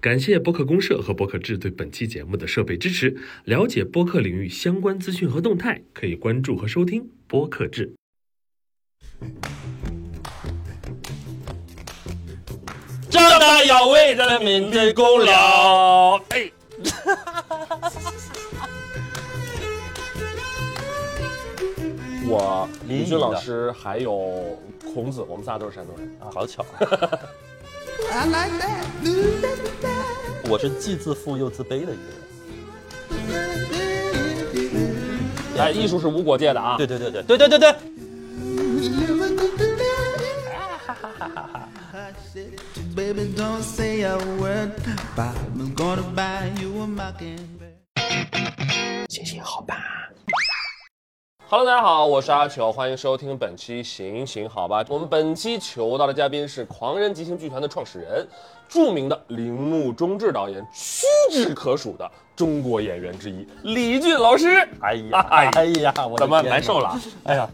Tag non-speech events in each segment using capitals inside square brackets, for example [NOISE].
感谢播客公社和播客志对本期节目的设备支持。了解播客领域相关资讯和动态，可以关注和收听播客志。长大要为人民的功劳。哎，[LAUGHS] 我李军老师还有孔子，我们仨都是山东人。啊，好巧。[LAUGHS] 我是既自负又自卑的一个人。哎，艺术是无国界的啊！对对对对对对对对。行行好吧。Hello，大家好，我是阿球，欢迎收听本期行行好吧。我们本期求到的嘉宾是狂人即兴剧团的创始人，著名的铃木忠志导演，屈指可数的中国演员之一李俊老师。哎呀，[LAUGHS] 哎呀，我怎么难受了？哎呀，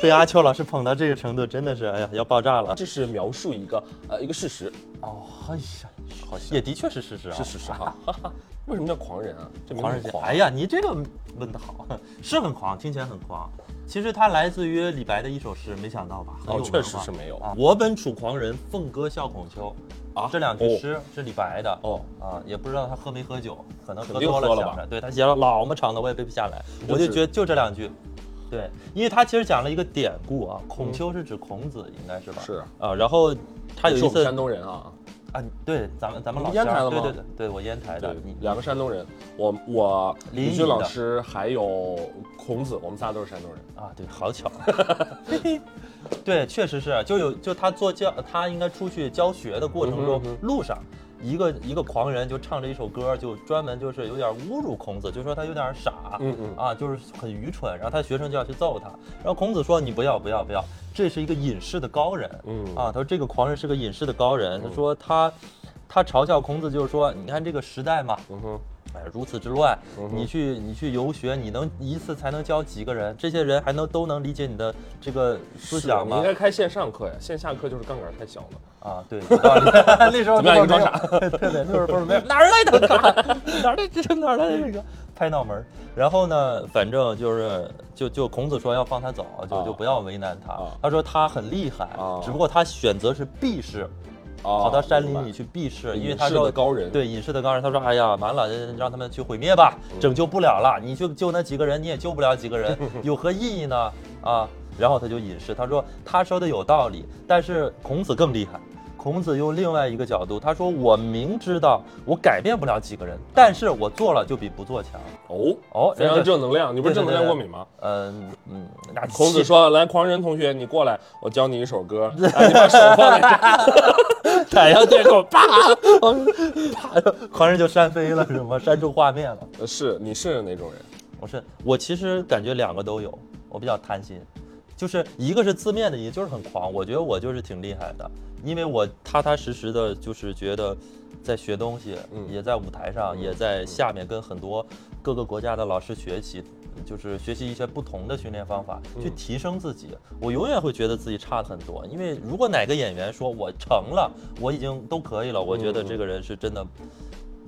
被阿秋老师捧到这个程度，真的是哎呀要爆炸了。这是描述一个呃一个事实。哦，哎呀，好像，也的确是事实啊，是事实哈。[LAUGHS] 为什么叫狂人啊？这狂人狂。哎呀，你这个问的好，[LAUGHS] 是很狂，听起来很狂。其实它来自于李白的一首诗，没想到吧？哦，确实是没有。我本楚狂人，凤歌笑孔丘。啊，这两句诗是李白的。哦，啊，也不知道他喝没喝酒，可能喝多了了吧。对他写了老么长的，我也背不下来。我就觉得就这两句，对，因为他其实讲了一个典故啊，孔丘是指孔子，应该是吧？是啊，然后他有一次山东人啊。啊，对，咱们咱们老烟台的吗？对对对，对我烟台的，两个山东人，我我李军老师还有孔子，我们仨都是山东人啊，对，好巧，[LAUGHS] 对，确实是，就有就他做教，他应该出去教学的过程中路上。一个一个狂人就唱着一首歌，就专门就是有点侮辱孔子，就说他有点傻，嗯嗯。啊，就是很愚蠢，然后他学生就要去揍他，然后孔子说你不要不要不要，这是一个隐士的高人，嗯。啊，他说这个狂人是个隐士的高人，他说他他嘲笑孔子就是说你看这个时代嘛，嗯哼。哎，如此之乱，你去你去游学，你能一次才能教几个人？这些人还能都能理解你的这个思想吗？你应该开线上课呀，线下课就是杠杆太小了啊。对，有道理。[LAUGHS] 那时候怎么样？装傻？[LAUGHS] 对对，那时候不是没有哪儿来的杠？哪来这哪来的这个拍脑门？然后呢，反正就是就就孔子说要放他走，就就不要为难他。他说他很厉害，只不过他选择是避世。跑到山林里去避世，因为他说高人对隐士的高人，他说：“哎呀，完了，让他们去毁灭吧，拯救不了了。你去救那几个人，你也救不了几个人，[LAUGHS] 有何意义呢？啊！”然后他就隐士，他说：“他说的有道理，但是孔子更厉害。”孔子用另外一个角度，他说：“我明知道我改变不了几个人，但是我做了就比不做强。”哦哦，非常正能量。你不是正能量过敏吗？嗯嗯。那孔子说：“来，狂人同学，你过来，我教你一首歌。[LAUGHS] 你把手放在这，太阳天空，啪啪，[LAUGHS] 狂人就扇飞了，是吗？扇出画面了。是，你是哪种人？我是，我其实感觉两个都有。我比较贪心，就是一个是字面的意思，就是很狂。我觉得我就是挺厉害的。因为我踏踏实实的，就是觉得在学东西，也在舞台上，也在下面跟很多各个国家的老师学习，就是学习一些不同的训练方法，去提升自己。我永远会觉得自己差很多，因为如果哪个演员说我成了，我已经都可以了，我觉得这个人是真的，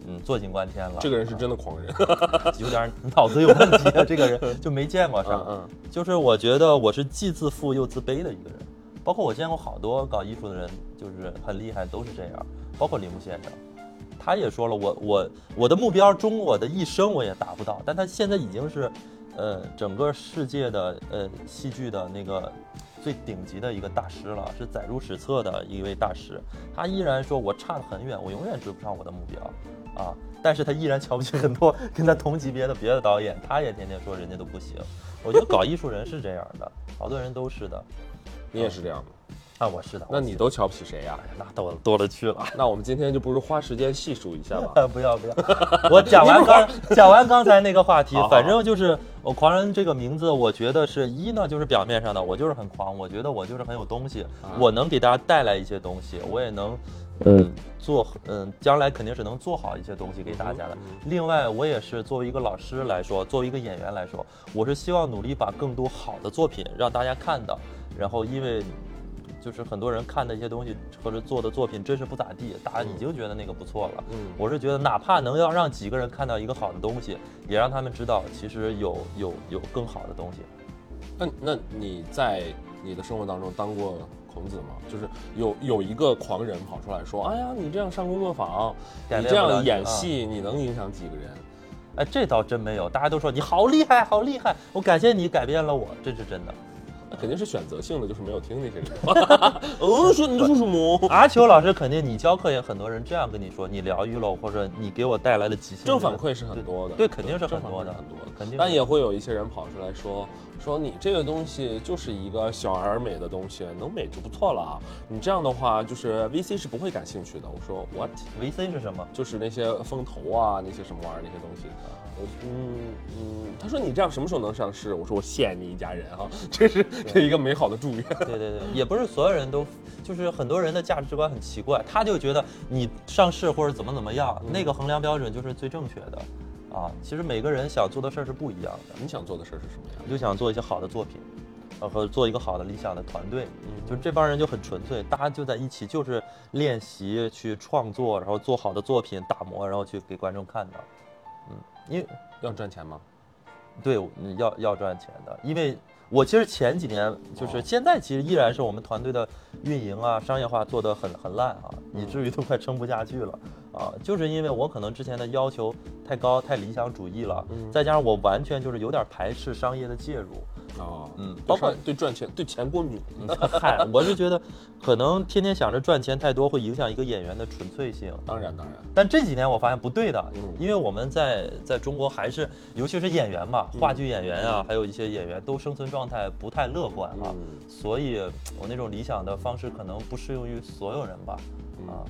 嗯，坐井观天了。这个人是真的狂人，[LAUGHS] 有点脑子有问题啊！这个人就没见过是吧？嗯，就是我觉得我是既自负又自卑的一个人。包括我见过好多搞艺术的人，就是很厉害，都是这样。包括铃木先生，他也说了，我我我的目标中，我的一生我也达不到。但他现在已经是，呃，整个世界的呃戏剧的那个最顶级的一个大师了，是载入史册的一位大师。他依然说我差得很远，我永远追不上我的目标啊！但是他依然瞧不起很多 [LAUGHS] 跟他同级别的别的导演，他也天天说人家都不行。我觉得搞艺术人是这样的，[LAUGHS] 好多人都是的。你也是这样的，啊，我是的。那你都瞧不起谁呀？那多多了去了。[LAUGHS] 那我们今天就不如花时间细数一下吧。不要不要，我讲完刚讲完刚才那个话题，反正就是我狂人这个名字，我觉得是一呢，就是表面上的，我就是很狂，我觉得我就是很有东西，我能给大家带来一些东西，我也能，嗯，做，嗯，将来肯定是能做好一些东西给大家的。另外，我也是作为一个老师来说，作为一个演员来说，我是希望努力把更多好的作品让大家看到。然后，因为就是很多人看的一些东西或者做的作品真是不咋地，大家已经觉得那个不错了。嗯我是觉得哪怕能要让几个人看到一个好的东西，也让他们知道其实有有有更好的东西。那那你在你的生活当中当过孔子嘛？就是有有一个狂人跑出来说：“哎呀，你这样上工作坊，你这样演戏，你能影响几个人哎，这倒真没有，大家都说你好厉害，好厉害，我感谢你改变了我，这是真的。？”那肯定是选择性的，就是没有听那些人。[LAUGHS] 哦，说你这说什么？阿秋老师肯定，你教课也很多人这样跟你说，你疗愈了我，或者你给我带来了极限正反馈是很多的，对肯定是很多的很多的，肯定但也会有一些人跑出来说说你这个东西就是一个小而美的东西，能美就不错了啊。你这样的话，就是 VC 是不会感兴趣的。我说 what？VC 是什么？就是那些风投啊，那些什么玩意儿那些东西。我嗯嗯，他说你这样什么时候能上市？我说我谢你一家人哈，这是 [LAUGHS] 这一个美好的祝愿。对对对，也不是所有人都，就是很多人的价值观很奇怪，他就觉得你上市或者怎么怎么样，那个衡量标准就是最正确的，啊，其实每个人想做的事儿是不一样的。你想做的事儿是什么样你就想做一些好的作品，呃，和做一个好的理想的团队，就这帮人就很纯粹，大家就在一起，就是练习去创作，然后做好的作品打磨，然后去给观众看到。嗯，因为要赚钱吗？对嗯要要赚钱的，因为我其实前几年就是现在其实依然是我们团队的运营啊、商业化做得很很烂啊，以至于都快撑不下去了啊，就是因为我可能之前的要求太高、太理想主义了，再加上我完全就是有点排斥商业的介入。哦，嗯包包括括对赚钱对钱过敏。嗨，[LAUGHS] 我是觉得，可能天天想着赚钱太多，会影响一个演员的纯粹性。当然当然，但这几年我发现不对的嗯，因为我们在在中国还是，尤其是演员嘛，话剧演员啊，还有一些演员都生存状态不太乐观啊，嗯所以我那种理想的方式可能不适用于所有人吧，嗯啊。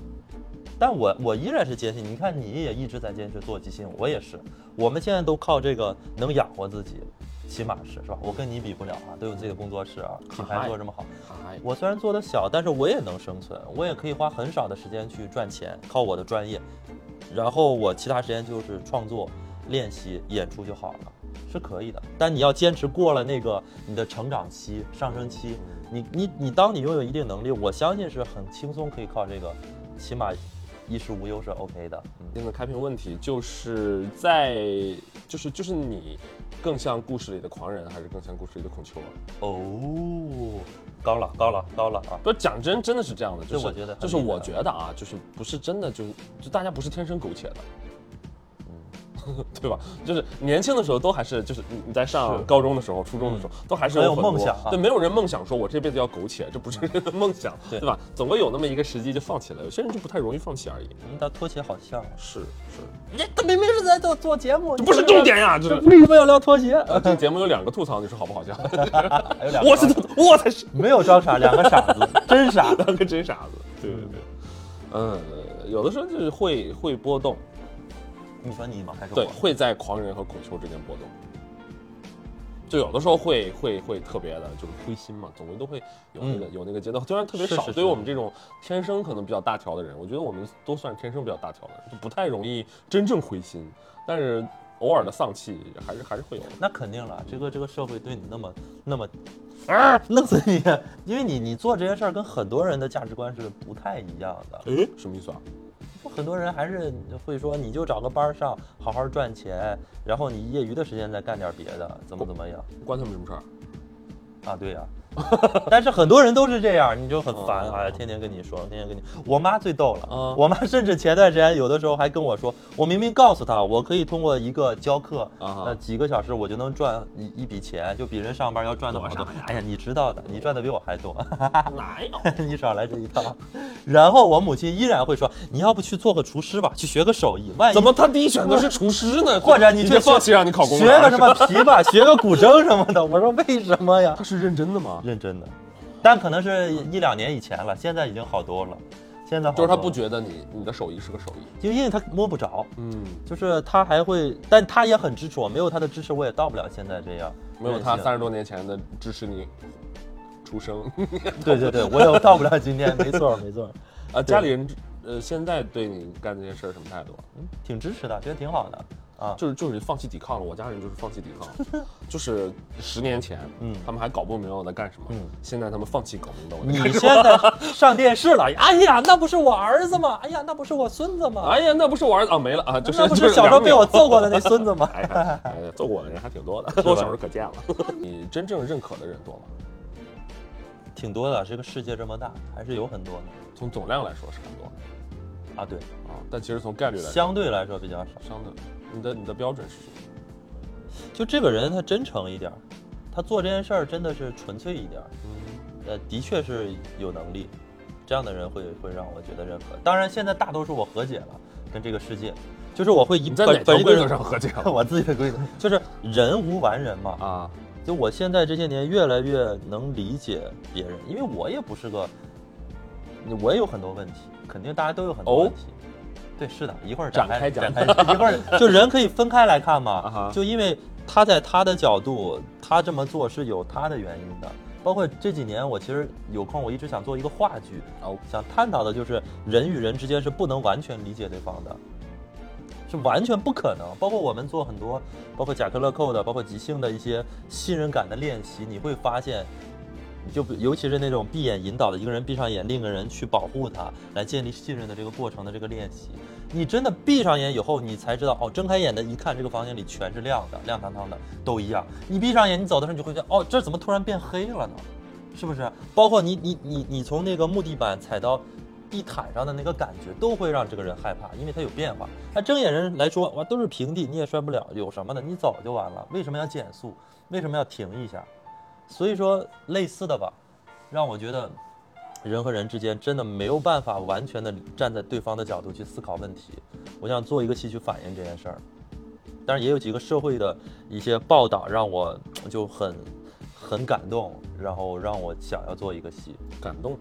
但我我依然是坚信，你看你也一直在坚持做即兴，我也是，我们现在都靠这个能养活自己，起码是是吧？我跟你比不了啊，都有自己的工作室啊，品牌做这么好，哎，我虽然做的小，但是我也能生存，我也可以花很少的时间去赚钱，靠我的专业，然后我其他时间就是创作、练习、演出就好了，是可以的。但你要坚持过了那个你的成长期、上升期，你你你当你拥有一定能力，我相信是很轻松可以靠这个，起码衣食无忧是 OK 的。嗯，现在开屏问题就是在就是就是你更像故事里的狂人，还是更像故事里的孔丘啊？哦，高了高了高了啊！不是讲真，真的是这样的，就是我觉得就是我觉得啊，就是不是真的，就就大家不是天生苟且的。嗯，[LAUGHS] 对吧？就是年轻的时候都还是，就是你你在上高中的时候、初中的时候，都还是很有梦想啊对，没有人梦想说我这辈子要苟且，这不是人的 [LAUGHS] 梦想，对对吧？总会有那么一个时机就放弃了，有些人就不太容易放弃而已。你跟拖鞋好像啊，是是，你他明明是在做做节目，这不是重点呀，这是。为什么要聊拖鞋？呃 [LAUGHS] 这个节目有两个吐槽，你说好不好笑？我是我才是没有装傻，两个傻子，真傻。两个真傻子。对对对，嗯，有的时候就是会会波动，你说你吗？还是对，我？会在狂人和孔丘之间波动。就有的时候会会会特别的，就是灰心嘛，总归都会有那个、有那个阶段，虽然特别少。对于我们这种天生可能比较大条的人，我觉得我们都算天生比较大条的人，就不太容易真正灰心。但是偶尔的丧气还是还是会有的。那肯定了，这个这个社会对你那么那么，啊，弄死你！因为你你做这些事儿跟很多人的价值观是不太一样的。诶，什么意思啊？很多人还是会说，你就找个班上，好好赚钱，然后你业余的时间再干点别的，怎么怎么样关他们什么事儿？啊？对呀、[LAUGHS] 但是很多人都是这样，你就很烦，哦哎呀，天天跟你说，天天跟你。我妈最逗了，嗯我妈甚至前段时间有的时候还跟我说，我明明告诉她，我可以通过一个教课，啊哈呃，几个小时我就能赚一一笔钱，就比人上班要赚的好多。哎呀，你知道的，你赚的比我还多，哪有？[LAUGHS] 你少来这一套。然后我母亲依然会说，你要不去做个厨师吧，去学个手艺，万一怎么他第一选择是厨师呢？[LAUGHS] 或者你去就放弃让你考公务学员个什么琵琶，学个古筝什么的。我说为什么呀他？是认真的吗？认真的，但可能是一两年以前了，现在已经好多了。现在好就是他，不觉得你你的手艺是个手艺。就因为他摸不着，嗯，就是他还会，但他也很支持我，没有他的支持，我也到不了现在这样。没有他三十多年前的支持你出生。[LAUGHS] [LAUGHS] 对对对，我也到不了今天，没错 [LAUGHS] 没错，啊，家里人呃现在对你干这些事儿什么态度啊？挺支持的，觉得挺好的。啊，就是就是放弃抵抗了。我家人就是放弃抵抗，[LAUGHS] 就是十年前，嗯，他们还搞不明白我在干什么，嗯，现在他们放弃搞明白我。你现在 [LAUGHS] 上电视了？哎呀，那不是我儿子吗？哎呀，那不是我孙子吗？哎呀，那不是我儿子啊，没了啊，就是那不是小时候被我揍过的那孙子吗？[LAUGHS] 揍过我的人还挺多的，我小时候可见了。你真正认可的人多吗？挺多的，这个世界这么大，还是有很多的。从总量来说是很多。啊，对啊，但其实从概率来说，相对来说比较少。相对，你的你的标准是什么？就这个人他真诚一点，他做这件事儿真的是纯粹一点，嗯，呃，的确是有能力，这样的人会会让我觉得认可。当然，现在大多数我和解了，跟这个世界，就是我会以在哪条规则上和解？[LAUGHS] 我自己的规则就是人无完人嘛啊。就我现在这些年越来越能理解别人，因为我也不是个，我也有很多问题。肯定大家都有很多问题，对，是的，一会儿展开展开，[LAUGHS] 一会儿就人可以分开来看嘛，就因为他在他的角度，他这么做是有他的原因的。包括这几年，我其实有空，我一直想做一个话剧，哦，想探讨的就是人与人之间是不能完全理解对方的，是完全不可能。包括我们做很多，包括贾克勒寇的，包括即兴的一些信任感的练习，你会发现。就尤其是那种闭眼引导的，一个人闭上眼，另一个人去保护他，来建立信任的这个过程的这个练习，你真的闭上眼以后，你才知道哦，睁开眼的一看，这个房间里全是亮的，亮堂堂的，都一样。你闭上眼，你走的时候，你就会觉得哦，这怎么突然变黑了呢？是不是？包括你你你你从那个木地板踩到地毯上的那个感觉，都会让这个人害怕，因为它有变化。那睁眼人来说，哇，都是平地，你也摔不了，有什么的？你走就完了。为什么要减速？为什么要停一下？所以说，类似的吧，让我觉得，人和人之间真的没有办法完全的站在对方的角度去思考问题。我想做一个戏去反映这件事儿，但是也有几个社会的一些报道让我就很很感动，然后让我想要做一个戏。感动，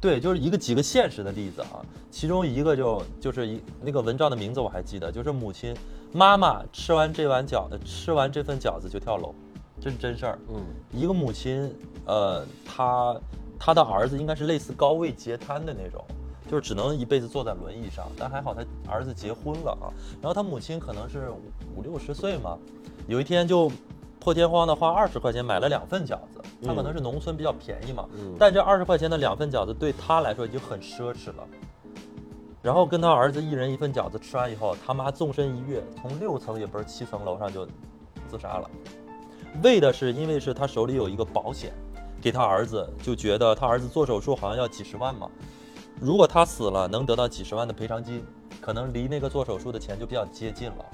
对，就是一个几个现实的例子啊，其中一个就就是一那个文章的名字我还记得，就是母亲妈妈吃完这碗饺子，吃完这份饺子就跳楼。这是真事儿，嗯，一个母亲，呃，她，她的儿子应该是类似高位截瘫的那种，就是只能一辈子坐在轮椅上，但还好他儿子结婚了啊，然后他母亲可能是五六十岁嘛，有一天就破天荒的花二十块钱买了两份饺子，他可能是农村比较便宜嘛，但这二十块钱的两份饺子对他来说已经很奢侈了，然后跟他儿子一人一份饺子吃完以后，他妈纵身一跃，从六层也不是七层楼上就自杀了。为的是，因为是他手里有一个保险，给他儿子，就觉得他儿子做手术好像要几十万嘛，如果他死了，能得到几十万的赔偿金，可能离那个做手术的钱就比较接近了。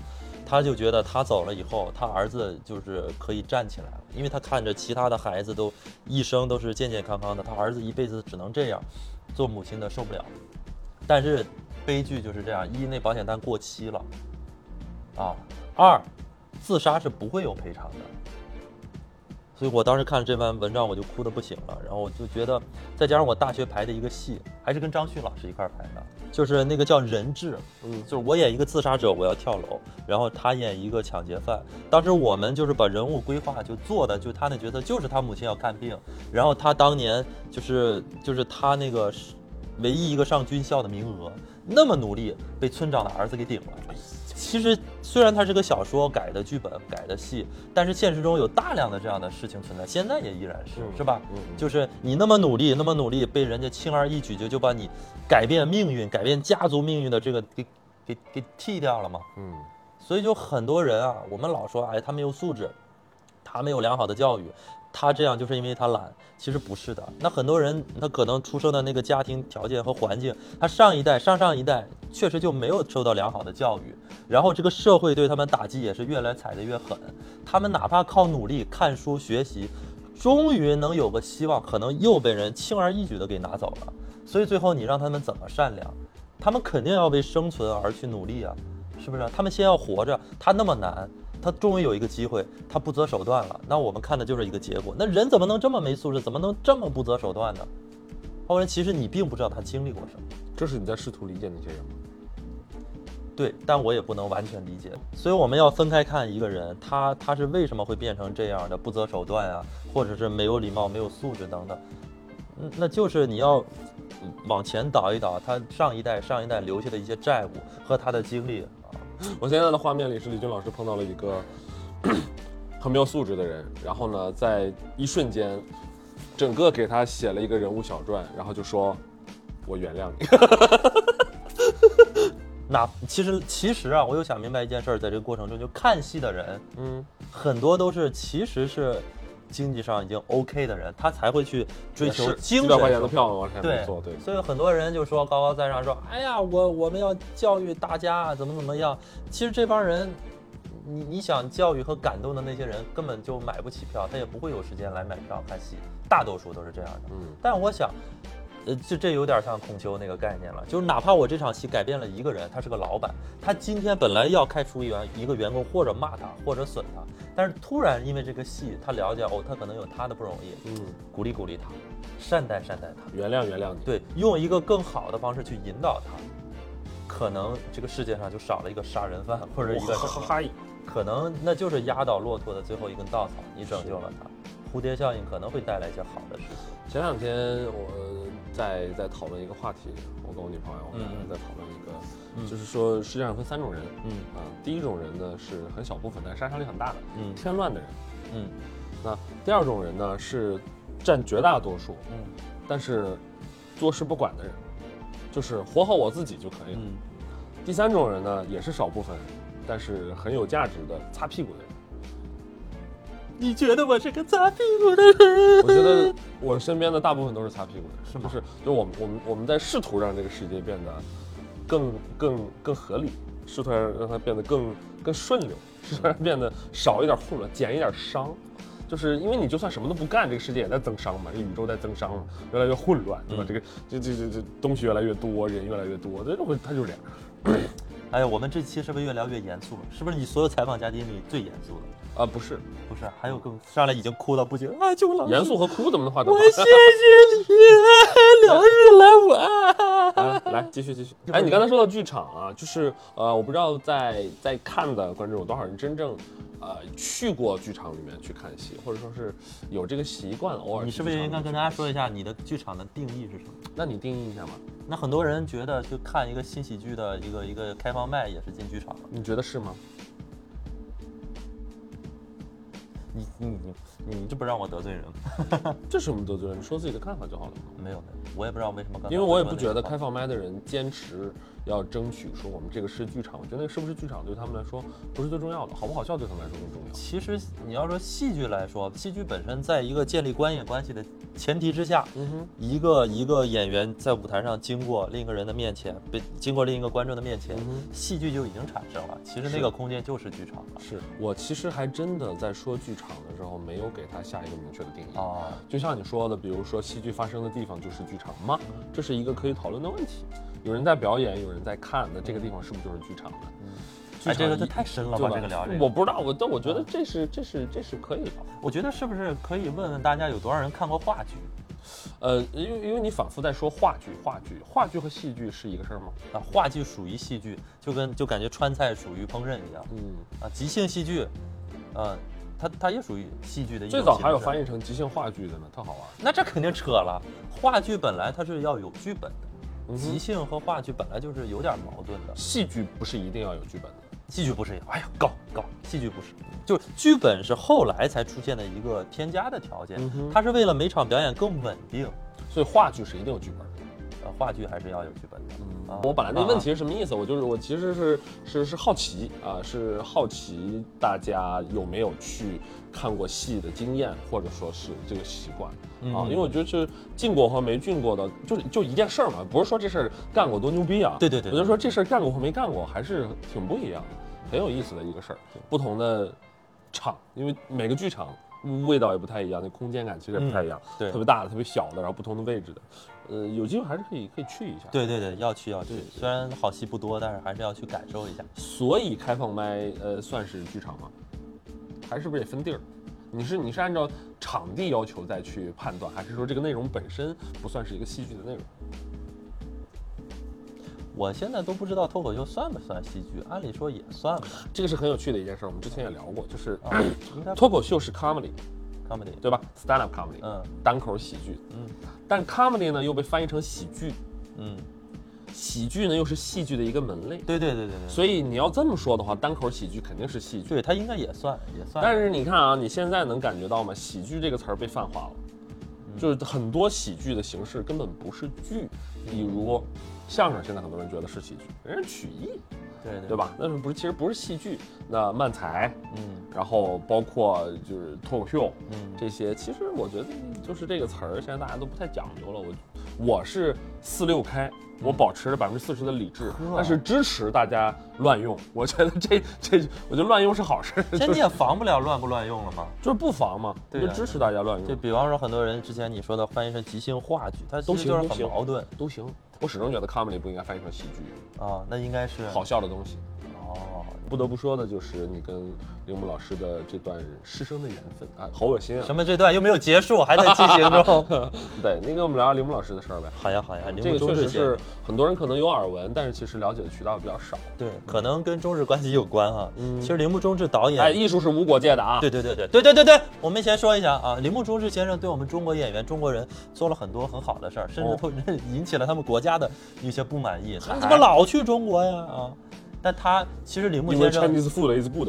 他就觉得他走了以后，他儿子就是可以站起来了，因为他看着其他的孩子都一生都是健健康康的，他儿子一辈子只能这样，做母亲的受不了。但是悲剧就是这样：一，那保险单过期了；啊，二，自杀是不会有赔偿的。所以我当时看了这篇文章，我就哭得不行了。然后我就觉得，再加上我大学排的一个戏，还是跟张旭老师一块排的，就是那个叫《人质》，嗯，就是我演一个自杀者，我要跳楼，然后他演一个抢劫犯。当时我们就是把人物规划就做的，就他那角色就是他母亲要看病，然后他当年就是就是他那个唯一一个上军校的名额，那么努力被村长的儿子给顶了。其实虽然它是个小说改的剧本改的戏，但是现实中有大量的这样的事情存在，现在也依然是，是吧？就是你那么努力，那么努力，被人家轻而易举就就把你改变命运、改变家族命运的这个给给给剃掉了嘛？嗯，所以就很多人啊，我们老说，哎，他没有素质，他没有良好的教育。他这样就是因为他懒，其实不是的。那很多人他可能出生的那个家庭条件和环境，他上一代、上上一代确实就没有受到良好的教育，然后这个社会对他们打击也是越来踩得越狠。他们哪怕靠努力看书学习，终于能有个希望，可能又被人轻而易举的给拿走了。所以最后你让他们怎么善良？他们肯定要为生存而去努力啊，是不是？他们先要活着，他那么难。他终于有一个机会，他不择手段了。那我们看的就是一个结果。那人怎么能这么没素质？怎么能这么不择手段呢？后来其实你并不知道他经历过什么。这是你在试图理解那些人吗？对，但我也不能完全理解。所以我们要分开看一个人，他他是为什么会变成这样的不择手段啊，或者是没有礼貌、没有素质等等。嗯，那就是你要往前倒一倒，他上一代、上一代留下的一些债务和他的经历啊。我现在的画面里是李军老师碰到了一个很没有素质的人，然后呢，在一瞬间，整个给他写了一个人物小传，然后就说：“我原谅你。[LAUGHS] 那其实其实啊，我又想明白一件事儿，在这个过程中，就看戏的人，”嗯，很多都是其实是经济上已经 OK 的人，他才会去追求是精几百块钱的票往前对坐，对。所以很多人就说高高在上，说哎呀，我我们要教育大家啊，怎么怎么样。其实这帮人，你你想教育和感动的那些人，根本就买不起票，他也不会有时间来买票看戏，大多数都是这样的。嗯，但我想，呃，这这有点像孔丘那个概念了，就是哪怕我这场戏改变了一个人，他是个老板，他今天本来要开除一员一个员工，或者骂他，或者损他，但是突然因为这个戏，他了解哦，他可能有他的不容易，嗯，鼓励鼓励他，善待善待他。原谅原谅你。对，用一个更好的方式去引导他，可能这个世界上就少了一个杀人犯或者一个哈哈哈！可能那就是压倒骆驼的最后一根稻草，你拯救了他。蝴蝶效应可能会带来一些好的事情。前两天我在在讨论一个话题，我跟我女朋友在讨论一个，嗯。就是说世界上分三种人，嗯。啊，第一种人呢是很小部分但杀伤力很大的嗯。添乱的人，嗯。那第二种人呢是占绝大多数，嗯但是坐视不管的人，就是活好我自己就可以了。嗯，第三种人呢也是少部分，但是很有价值的擦屁股的人。你觉得我是个擦屁股的人？我觉得我身边的大部分都是擦屁股的人，是不是就我们我们我们在试图让这个世界变得更更更合理，试图让让它变得更更顺溜，试图让它变得少一点混乱，减一点伤。就是因为你就算什么都不干，这个世界也在增伤嘛，这宇宙在增伤嘛，越来越混乱，对吧？嗯这个这这这这东西越来越多，人越来越多，这就会它就是这样。哎呀，我们这期是不是越聊越严肃了？是不是你所有采访嘉宾里最严肃的？啊，不是不是，还有更上来已经哭到不行啊！就老师严肃和哭怎么能画等号我？谢谢你，疗愈了我。[LAUGHS] 啊，来继续继续。哎，你刚才说到剧场啊，就是呃，我不知道在在看的观众有多少人真正呃去过剧场里面去看戏，或者说是有这个习惯，偶尔你是不是应该跟大家说一下你的剧场的定义是什么？那你定义一下嘛？那很多人觉得就看一个新喜剧的一个一个开放麦也是进剧场了。你觉得是吗？你你你你这不让我得罪人吗？[LAUGHS] 这是我们得罪人，你说自己的看法就好了嘛。没有没有，我也不知道为什么刚才因为我也不觉得开放麦的人坚持要争取说我们这个是剧场，我觉得是不是剧场对他们来说不是最重要的，好不好笑对他们来说更重要。其实你要说戏剧来说，戏剧本身在一个建立观演关系的前提之下，嗯哼，一个一个演员在舞台上经过另一个人的面前，被经过另一个观众的面前，嗯戏剧就已经产生了。其实那个空间就是剧场了。是我其实还真的在说剧场的时候，没有给它下一个明确的定义。啊，就像你说的，比如说戏剧发生的地方就是剧场吗？这是一个可以讨论的问题。有人在表演，有人在看，那这个地方是不是就是剧场呢？剧哎，这个这太深了吧？这个聊这个，我不知道，我但我觉得这是这是这是可以的。我觉得是不是可以问问大家有多少人看过话剧呃，因为因为你反复在说话剧，话剧，话剧和戏剧是一个事儿吗？啊？话剧属于戏剧，就跟就感觉川菜属于烹饪一样嗯，啊。即兴戏剧，呃，它它也属于戏剧的一种最早还有翻译成即兴话剧的呢，特好玩。那这肯定扯了。话剧本来它是要有剧本的，即兴和话剧本来就是有点矛盾的。戏剧不是一定要有剧本的。戏剧不是，哎呀，高高，戏剧不是，就是剧本是后来才出现的一个添加的条件嗯，它是为了每场表演更稳定。所以话剧是一定有剧本的。呃，话剧还是要有剧本的。啊我本来那问题是什么意思？我就是我其实是是是好奇啊，是好奇大家有没有去看过戏的经验，或者说是这个习惯啊，嗯因为我觉得是进过和没进过的，就是就一件事儿嘛，不是说这事儿干过多牛逼啊。对对对我就说这事儿干过和没干过，还是挺不一样的，很有意思的一个事儿。不同的场，因为每个剧场味道也不太一样，那空间感其实也不太一样，嗯对特别大的、特别小的，然后不同的位置的，呃，有机会还是可以可以去一下。对对对，要去要去。虽然好戏不多，但是还是要去感受一下。所以开放麦呃算是剧场吗？还是不是也分地儿？你是你是按照场地要求再去判断，还是说这个内容本身不算是一个戏剧的内容？我现在都不知道脱口秀算不算戏剧，按理说也算吧。这个是很有趣的一件事，我们之前也聊过，就是啊，[CLEARS THROAT] 脱口秀是 comedy，comedy。对吧？stand up comedy，嗯单口喜剧，嗯但 comedy 呢又被翻译成喜剧。嗯喜剧呢又是戏剧的一个门类，对对对对对，所以你要这么说的话，单口喜剧肯定是戏剧。对它应该也算也算。但是你看啊，你现在能感觉到吗？喜剧这个词儿被泛化了，就是很多喜剧的形式根本不是剧，比如相声，现在很多人觉得是喜剧，人家曲艺。对对吧？那是不是其实不是戏剧？那漫才，嗯，然后包括就是脱口秀，嗯，这些其实我觉得就是这个词儿，现在大家都不太讲究了。我我是四六开，我保持着百分之四十的理智，但是支持大家乱用。我觉得这这，我觉得乱用是好事。现在你 [LAUGHS] 也防不了乱不乱用了吗？就是不防嘛，就支持大家乱用。就比方说很多人之前你说的翻译成即兴话剧，它都就是很矛盾，都行。我始终觉得 comedy 不应该翻译成喜剧啊，那应该是好笑的东西。哦，不得不说的就是你跟铃木老师的这段师生的缘分啊，好恶心啊！什么这段又没有结束，还在进行中。[LAUGHS] 对，那个我们聊聊铃木老师的事儿呗。好呀好呀，这个确实是很多人可能有耳闻，但是其实了解的渠道比较少。对，可能跟中日关系有关哈。嗯，其实铃木中志导演，哎，艺术是无国界的啊。对对对对对对对对，我们先说一下啊，铃木中志先生对我们中国演员、中国人做了很多很好的事儿，甚至都 [LAUGHS] 引起了他们国家的一些不满意。你怎么老去中国呀？啊？但他其实铃木先生，Chinese food is good。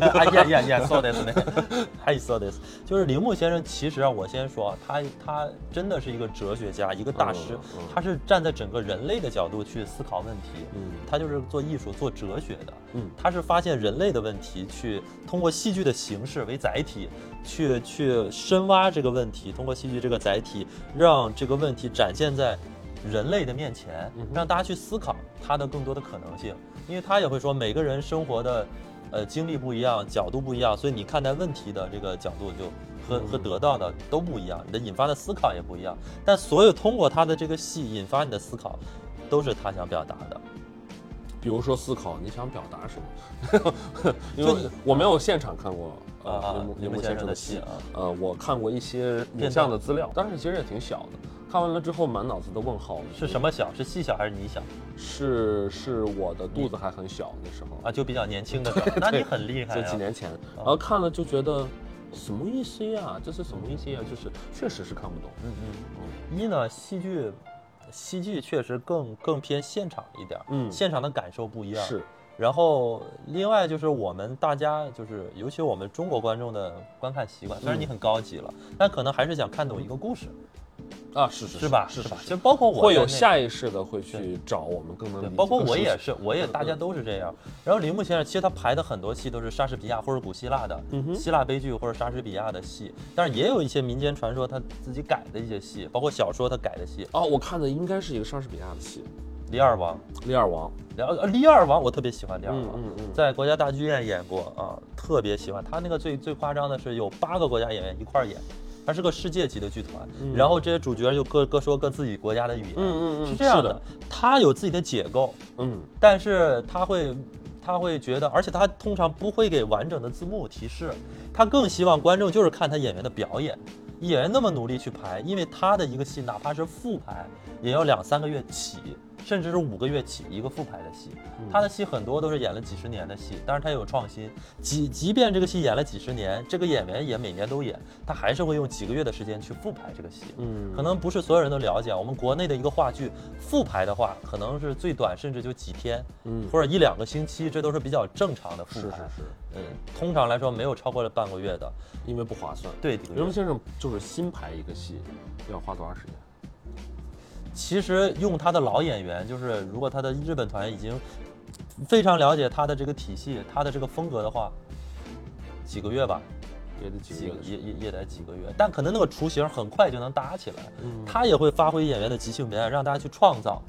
哎呀呀呀，so this 呢？[LAUGHS] 还 so this，就是铃木先生。其实啊，我先说，他他真的是一个哲学家，一个大师。他是站在整个人类的角度去思考问题。嗯，他就是做艺术、做哲学的。嗯，他是发现人类的问题，去通过戏剧的形式为载体，去去深挖这个问题，通过戏剧这个载体，让这个问题展现在人类的面前，让大家去思考它的更多的可能性。因为他也会说，每个人生活的，呃，经历不一样，角度不一样，所以你看待问题的这个角度就和和得到的都不一样，你的引发的思考也不一样。但所有通过他的这个戏引发你的思考，都是他想表达的。比如说思考，你想表达什么？[LAUGHS] 因为我没有现场看过啊铃木先生的戏啊，呃，我看过一些影像的资料，但是其实也挺小的。看完了之后，满脑子的问号。是什么小？是细小还是你小？是是我的肚子还很小那时候啊，就比较年轻的时候。那你很厉害。就几年前，然后看了就觉得什么意思呀？这是什么意思呀？就是确实是看不懂。嗯嗯嗯。一呢，戏剧，戏剧确实更更偏现场一点。嗯。现场的感受不一样。是。然后另外就是我们大家就是尤其我们中国观众的观看习惯，虽然你很高级了，但可能还是想看懂一个故事。啊，是是是吧？是吧？其实包括我会有下意识的会去找我们更能，包括我也是，我也大家都是这样。然后铃木先生其实他排的很多戏都是莎士比亚或者古希腊的希腊悲剧或者莎士比亚的戏，但是也有一些民间传说他自己改的一些戏，包括小说他改的戏。哦，我看的应该是一个莎士比亚的戏，《李尔王》。李尔王，呃，李尔王，我特别喜欢李尔王，在国家大剧院演过啊，特别喜欢他那个最最夸张的是有八个国家演员一块儿演。它是个世界级的剧团，然后这些主角就各各说各自己国家的语言，嗯嗯嗯，是这样的。他有自己的结构，嗯，但是他会，他会觉得，而且他通常不会给完整的字幕提示，他更希望观众就是看他演员的表演。演员那么努力去排，因为他的一个戏哪怕是复排，也要两三个月起。甚至是五个月起一个复排的戏，他的戏很多都是演了几十年的戏，但是他有创新。即即便这个戏演了几十年，这个演员也每年都演，他还是会用几个月的时间去复排这个戏。嗯，可能不是所有人都了解，我们国内的一个话剧复排的话，可能是最短甚至就几天，嗯，或者一两个星期，这都是比较正常的复排。是是是，嗯，通常来说没有超过了半个月的，因为不划算。对，刘龙先生就是新排一个戏要花多长时间？其实用他的老演员，就是如果他的日本团已经非常了解他的这个体系、他的这个风格的话，几个月吧，也得几个也也也得几个月。但可能那个雏形很快就能搭起来。他也会发挥演员的即兴表演，让大家去创造。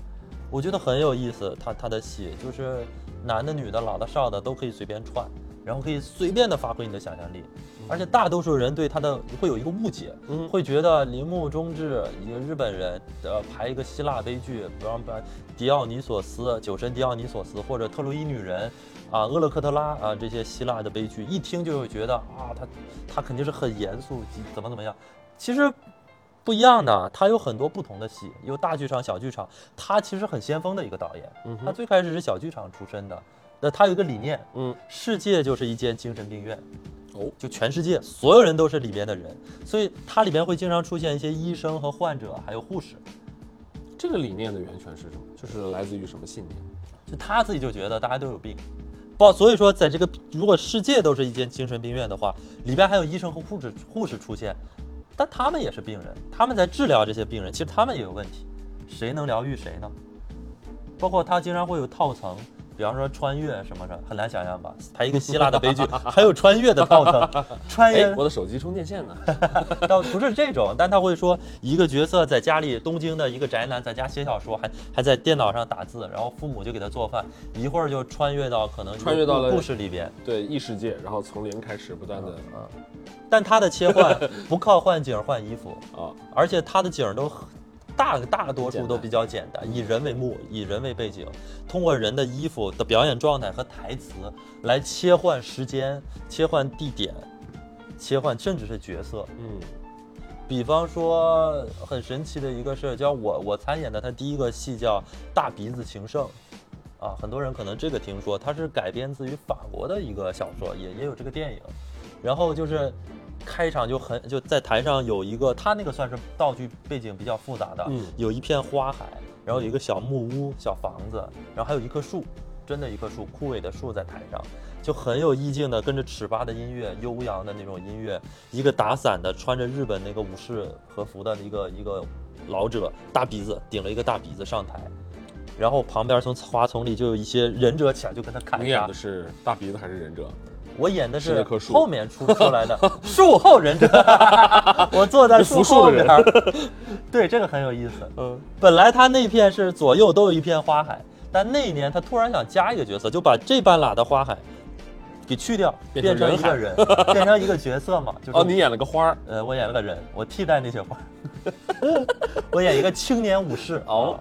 我觉得很有意思。他他的戏就是男的、女的、老的、少的都可以随便串，然后可以随便的发挥你的想象力。而且大多数人对他的会有一个误解，嗯会觉得铃木忠志一个日本人，呃，排一个希腊悲剧，比方把迪奥尼索斯、酒神迪奥尼索斯或者特洛伊女人，啊，厄勒克特拉啊这些希腊的悲剧，一听就会觉得啊，他他肯定是很严肃，怎么怎么样。其实不一样的，他有很多不同的戏，有大剧场、小剧场。他其实很先锋的一个导演，他最开始是小剧场出身的。那他有一个理念，嗯，世界就是一间精神病院。哦，就全世界所有人都是里边的人，所以它里边会经常出现一些医生和患者，还有护士。这个理念的源泉是什么？就是来自于什么信念？就他自己就觉得大家都有病，不，所以说在这个如果世界都是一间精神病院的话，里边还有医生和护士护士出现，但他们也是病人，他们在治疗这些病人，其实他们也有问题，谁能疗愈谁呢？包括他经常会有套层。比方说穿越什么的，很难想象吧？[LAUGHS] 拍一个希腊的悲剧，[LAUGHS] 还有穿越的套层，[LAUGHS] 穿越。我的手机充电线呢？倒不是这种，但他会说一个角色在家里，东京的一个宅男在家写小说，还还在电脑上打字，然后父母就给他做饭，一会儿就穿越到可能穿越到了故事里边，对异世界，然后从零开始不断的啊。但他的切换不靠换景换衣服啊，而且他的景都。大大多数都比较简单，以人为目，以人为背景，通过人的衣服的表演状态和台词来切换时间、切换地点、切换甚至是角色。嗯，比方说很神奇的一个事，叫我我参演的他第一个戏叫《大鼻子情圣》，啊，很多人可能这个听说，它是改编自于法国的一个小说，也也有这个电影，然后就是。开场就很就在台上有一个，他那个算是道具背景比较复杂的，嗯，有一片花海，然后有一个小木屋、小房子，然后还有一棵树，真的一棵树，枯萎的树在台上，就很有意境的跟着尺八的音乐，悠扬的那种音乐，一个打伞的，穿着日本那个武士和服的一个一个老者，大鼻子顶了一个大鼻子上台，然后旁边从花丛里就有一些忍者起来就跟他砍。你演的是大鼻子还是忍者？我演的是后面出出来的树后忍者，[LAUGHS] 我坐在树后边。对，这个很有意思。嗯，本来他那片是左右都有一片花海，但那一年他突然想加一个角色，就把这半拉的花海给去掉，变成一个人，[LAUGHS] 变成一个角色嘛。哦，你演了个花儿，呃，我演了个人，我替代那些花。[LAUGHS] 我演一个青年武士。哦，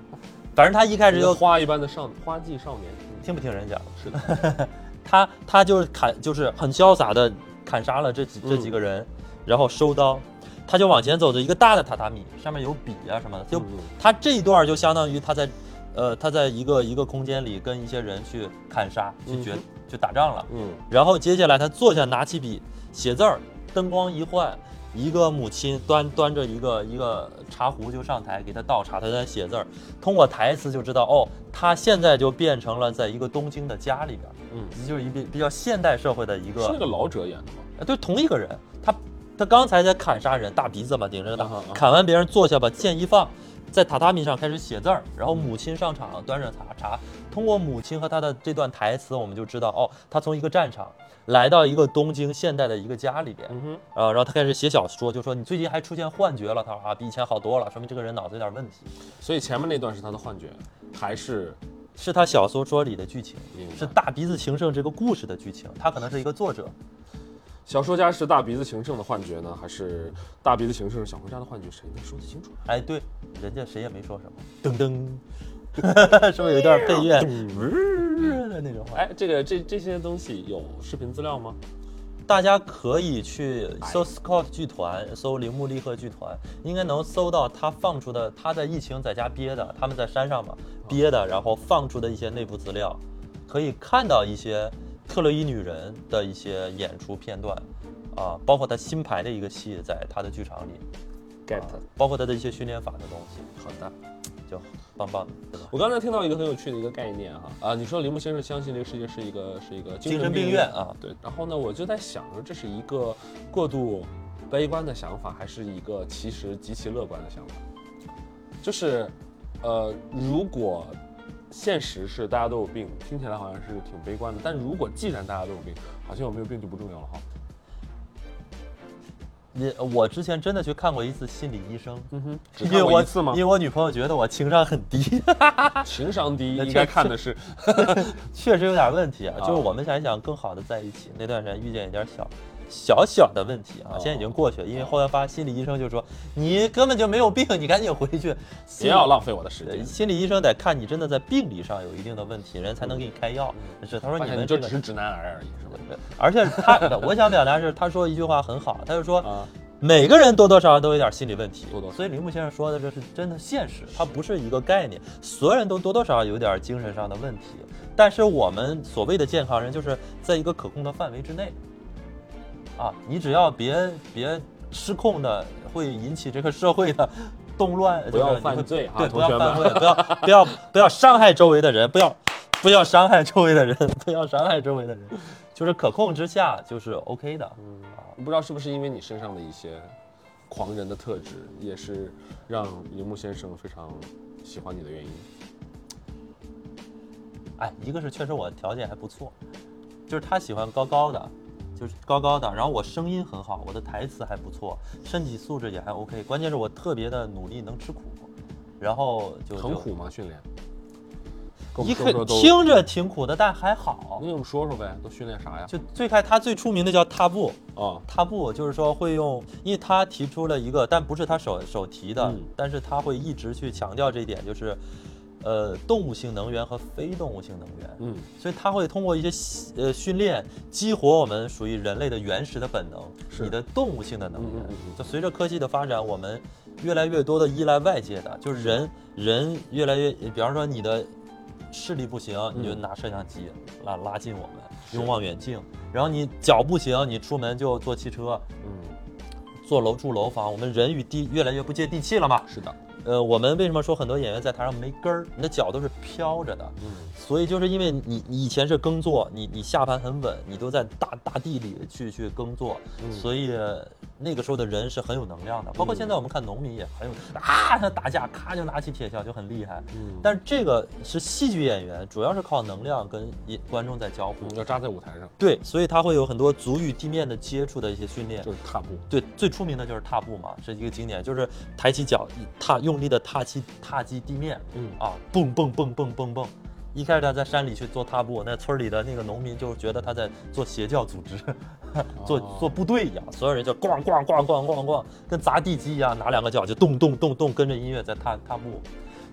反正他一开始就花一般的少花季少年，听不听人讲？是的。他他就是砍，就是很潇洒的砍杀了这几这几个人，然后收刀，他就往前走着一个大的榻榻米，上面有笔啊什么的，就他这一段就相当于他在，呃，他在一个一个空间里跟一些人去砍杀去决去打仗了，嗯，然后接下来他坐下拿起笔写字儿，灯光一换。一个母亲端端着一个一个茶壶就上台给他倒茶，他在写字儿。通过台词就知道，哦，他现在就变成了在一个东京的家里边，嗯，就是一比比较现代社会的一个。是那个老者演的吗？啊，对，同一个人。他他刚才在砍杀人，大鼻子嘛，顶着他，砍完别人坐下，把剑一放，在榻榻米上开始写字儿。然后母亲上场端着茶茶。通过母亲和他的这段台词，我们就知道，哦，他从一个战场。来到一个东京现代的一个家里边，啊，然后他开始写小说，就说你最近还出现幻觉了。他说啊，比以前好多了，说明这个人脑子有点问题。所以前面那段是他的幻觉，还是是他小说说里的剧情？是大鼻子情圣这个故事的剧情。他可能是一个作者。小说家是大鼻子情圣的幻觉呢，还是大鼻子情圣是小说家的幻觉？谁能说得清楚？哎，对，人家谁也没说什么。噔噔。[LAUGHS] 是不是有一段配乐？[LAUGHS] 的那种。哎，这个这这些东西有视频资料吗？大家可以去搜 Scott 剧团，搜铃木利贺剧团，应该能搜到他放出的他在疫情在家憋的，他们在山上嘛憋的，然后放出的一些内部资料，可以看到一些特洛伊女人的一些演出片段，啊，包括他新排的一个戏在他的剧场里，get，包括他的一些训练法的东西。好的。就棒棒的，我刚才听到一个很有趣的一个概念哈啊，你说铃木先生相信这个世界是一个是一个精神病院啊，对。然后呢，我就在想着这是一个过度悲观的想法，还是一个其实极其乐观的想法？就是，呃，如果现实是大家都有病，听起来好像是挺悲观的。但如果既然大家都有病，好像有没有病就不重要了哈。你我之前真的去看过一次心理医生，嗯哼，只看过一次吗？因为我女朋友觉得我情商很低，[LAUGHS] 情商低应该看的是，确实有点问题啊。[LAUGHS] 就是我们想一想更好的在一起，那段时间遇见一点小小小的问题啊，现在已经过去了。因为后来发心理医生就说你根本就没有病，你赶紧回去，[LAUGHS] 不要浪费我的时间。心理医生得看你真的在病理上有一定的问题，人才能给你开药。是他说你们就只是直男癌而已，是吧？[LAUGHS] 而且他，我想表达是，他说一句话很好，他就说，每个人多多少少都有点心理问题，所以铃木先生说的这是真的现实，它不是一个概念，所有人都多多少少有点精神上的问题，但是我们所谓的健康人就是在一个可控的范围之内，啊，你只要别别失控的，会引起这个社会的。动乱，不要犯罪啊对，不要同学们犯罪，不要不要不要伤害周围的人，不要不要伤害周围的人，不要伤害周围的人，就是可控之下就是 OK 的。不知道是不是因为你身上的一些狂人的特质，也是让铃木先生非常喜欢你的原因。哎，一个是确实我条件还不错，就是他喜欢高高的，就是高高的，然后我声音很好，我的台词还不错，身体素质也还 OK，关键是我特别的努力，能吃苦，然后就就很苦吗？训练？跟我一看们说说都，听着挺苦的，但还好你。给我们说说呗，都训练啥呀？就最开他最出名的叫踏步，啊，踏步就是说会用，因为他提出了一个，但不是他手手提的，嗯但是他会一直去强调这一点，就是，呃，动物性能源和非动物性能源。嗯，所以它会通过一些呃训练激活我们属于人类的原始的本能，是你的动物性的能源嗯嗯嗯嗯。就随着科技的发展，我们越来越多的依赖外界的，就是人人越来越，比方说你的视力不行，你就拿摄像机拉拉近我们，用望远镜，然后你脚不行，你出门就坐汽车，嗯，坐楼住楼房，我们人与地越来越不接地气了嘛。是的，呃，我们为什么说很多演员在台上没根儿？你的脚都是飘着的，嗯，所以就是因为你你以前是耕作，你你下盘很稳，你都在大大地里去去耕作，嗯所以那个时候的人是很有能量的。包括现在我们看农民也很有啊，他打架咔就拿起铁锹就很厉害。嗯但是这个是戏剧演员，主要是靠能量跟观众在交互。嗯要扎在舞台上，对，所以他会有很多足与地面的接触的一些训练。就是踏步。对，最出名的就是踏步嘛，是一个经典，就是抬起脚，踏用力的踏起踏击地面，嗯啊，蹦蹦蹦蹦蹦蹦。一开始他在山里去做踏步，那村里的那个农民就觉得他在做邪教组织，做哦做部队一样，所有人就咣咣咣咣咣咣，跟砸地基一样，拿两个脚就咚咚咚咚，跟着音乐在踏踏步。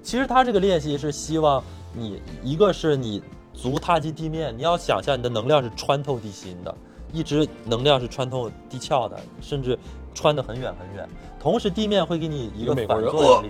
其实他这个练习是希望你，一个是你足踏击地面，你要想象你的能量是穿透地心的，一直能量是穿透地壳的，甚至穿得很远很远。同时，地面会给你一个反作用力，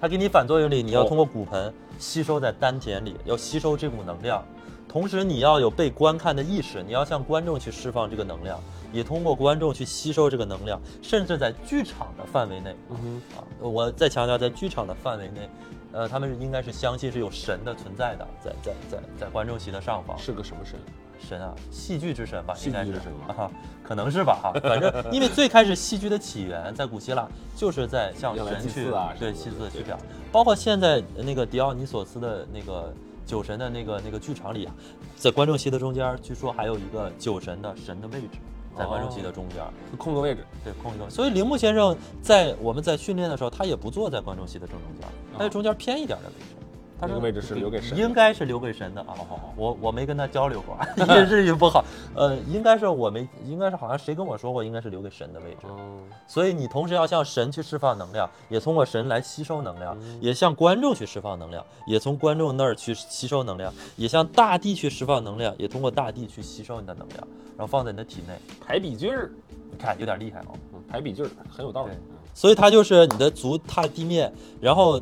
它给你反作用力，你要通过骨盆吸收在丹田里，要吸收这股能量。同时，你要有被观看的意识，你要向观众去释放这个能量，也通过观众去吸收这个能量，甚至在剧场的范围内，嗯哼，啊，我再强调，在剧场的范围内，呃，他们是应该是相信是有神的存在的，在在在在观众席的上方，是个什么神？神啊，戏剧之神吧，应该是啊，可能是吧哈，反正因为最开始戏剧的起源在古希腊，就是在向用来祭神去啊对祭祀去表，包括现在那个迪奥尼索斯的那个酒神的那个那个剧场里啊，在观众席的中间，据说还有一个酒神的神的位置，在观众席的中间。空个位置。对，空一个。所以铃木先生在我们在训练的时候，他也不坐在观众席的正中间，他在中间偏一点的位置。他说那个位置是留给神的应该是留给神的啊。好好好我我没跟他交流过，[LAUGHS] 日语不好。呃，应该是我没，应该是好像谁跟我说过，应该是留给神的位置。嗯，所以你同时要向神去释放能量，也通过神来吸收能量，嗯也向观众去释放能量，也从观众那儿去吸收能量，也向大地去释放能量，也通过大地去吸收你的能量，然后放在你的体内。排比劲儿，你看有点厉害哦。嗯排比劲儿很有道理。所以它就是你的足踏地面，然后